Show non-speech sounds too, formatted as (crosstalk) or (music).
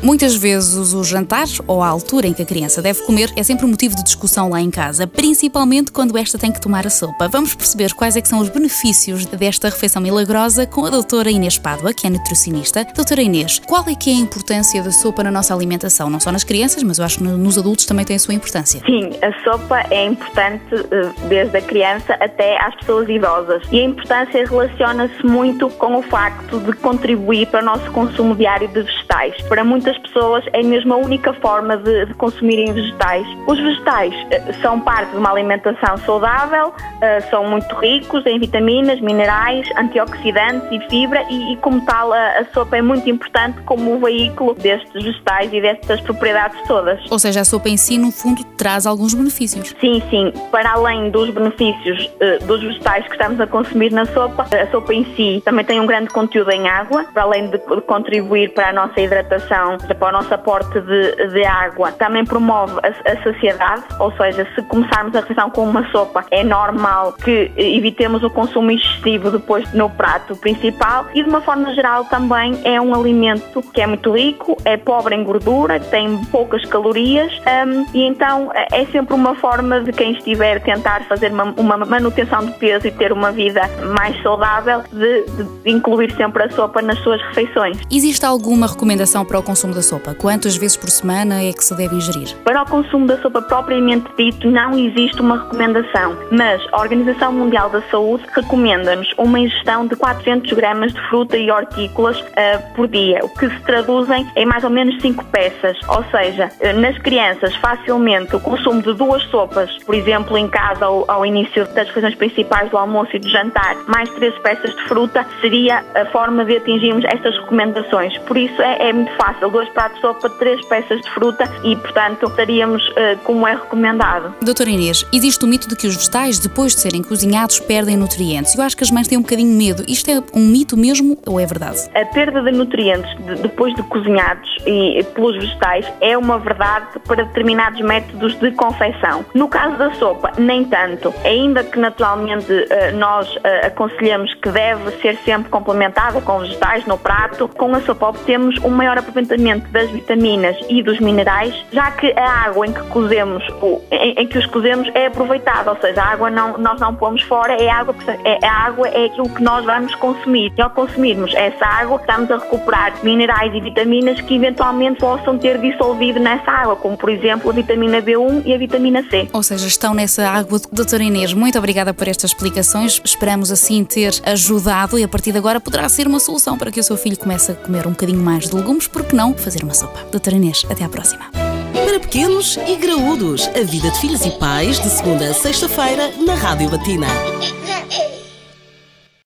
Muitas vezes o jantar ou a altura em que a criança deve comer é sempre motivo de discussão lá em casa, principalmente quando esta tem que tomar a sopa. Vamos perceber quais é são os benefícios desta refeição milagrosa com a doutora Inês Pádua, que é nutricionista. Doutora Inês, qual é que é a importância da sopa na nossa alimentação? Não só nas crianças, mas eu acho que nos adultos também tem a sua importância. Sim, a sopa é importante eh, desde a criança até às pessoas idosas. E a importância relaciona-se muito com o facto de contribuir para o nosso consumo diário de vegetais. Para muitas muitas pessoas é mesmo a única forma de, de consumirem vegetais. Os vegetais uh, são parte de uma alimentação saudável, uh, são muito ricos em vitaminas, minerais, antioxidantes e fibra e, e como tal, a, a, sopa é muito importante como veículo destes vegetais e destas propriedades todas. Ou seja, a sopa em si, no fundo, traz alguns benefícios. Sim, sim. Para além dos benefícios uh, dos vegetais que estamos a consumir na sopa, a sopa em si também tem um grande conteúdo em água, para além de contribuir para a nossa hidratação para o nosso aporte de, de água. Também promove a, a, saciedade, ou seja, se começarmos a refeição com uma sopa, é normal que evitemos o consumo excessivo depois no prato principal e de uma forma geral também é um alimento que é muito rico, é pobre em gordura, tem poucas calorias um, e então é sempre uma forma de quem estiver a tentar fazer uma, uma manutenção de peso e ter uma vida mais saudável de, de incluir sempre a sopa nas suas refeições. Existe alguma recomendação para o consumo consumo da sopa? Quantas vezes por semana é que se deve ingerir? Para o consumo da sopa propriamente dito, não existe uma recomendação, mas a Organização Mundial da Saúde recomenda-nos uma ingestão de 400 gramas de fruta e hortícolas uh, por dia, o que se traduzem em mais ou menos 5 peças. Ou seja, uh, nas crianças, facilmente o consumo de duas sopas, por exemplo, em casa ao, ao início das refeições principais do almoço e do jantar, mais três peças de fruta, seria a forma de atingirmos estas recomendações. Por isso é, é muito fácil dois pratos de sopa, três peças de fruta e, portanto, estaríamos uh, como é recomendado. Doutora Inês, existe o mito de que os vegetais, depois de serem cozinhados, perdem nutrientes. Eu acho que as mães têm um bocadinho medo. Isto é um mito mesmo ou é verdade? A perda de nutrientes de, depois de cozinhados e pelos vegetais é uma verdade para determinados métodos de confecção. No caso da sopa, nem tanto. Ainda que naturalmente uh, nós uh, aconselhamos que deve ser sempre complementada com vegetais no prato, com a sopa obtemos um maior aproveitamento das vitaminas e dos minerais, já que a água em que cozemos, em, que os cozemos é aproveitada, ou seja, a água não, nós não pomos fora, é água, é, a água é aquilo que nós vamos consumir. E ao consumirmos essa água, estamos a recuperar minerais e vitaminas que eventualmente possam ter dissolvido nessa água, como por exemplo a vitamina B1 e a vitamina C. Ou seja, estão nessa água. Doutora Inês, muito obrigada por estas explicações. Esperamos assim ter ajudado e a partir de agora poderá ser uma solução para que o seu filho comece a comer um bocadinho mais de legumes, porque não fazer uma sopa. Doutora Inês, até à próxima. Para pequenos e graúdos, a vida de filhos e pais, de segunda a sexta-feira, na Rádio Batina. (laughs)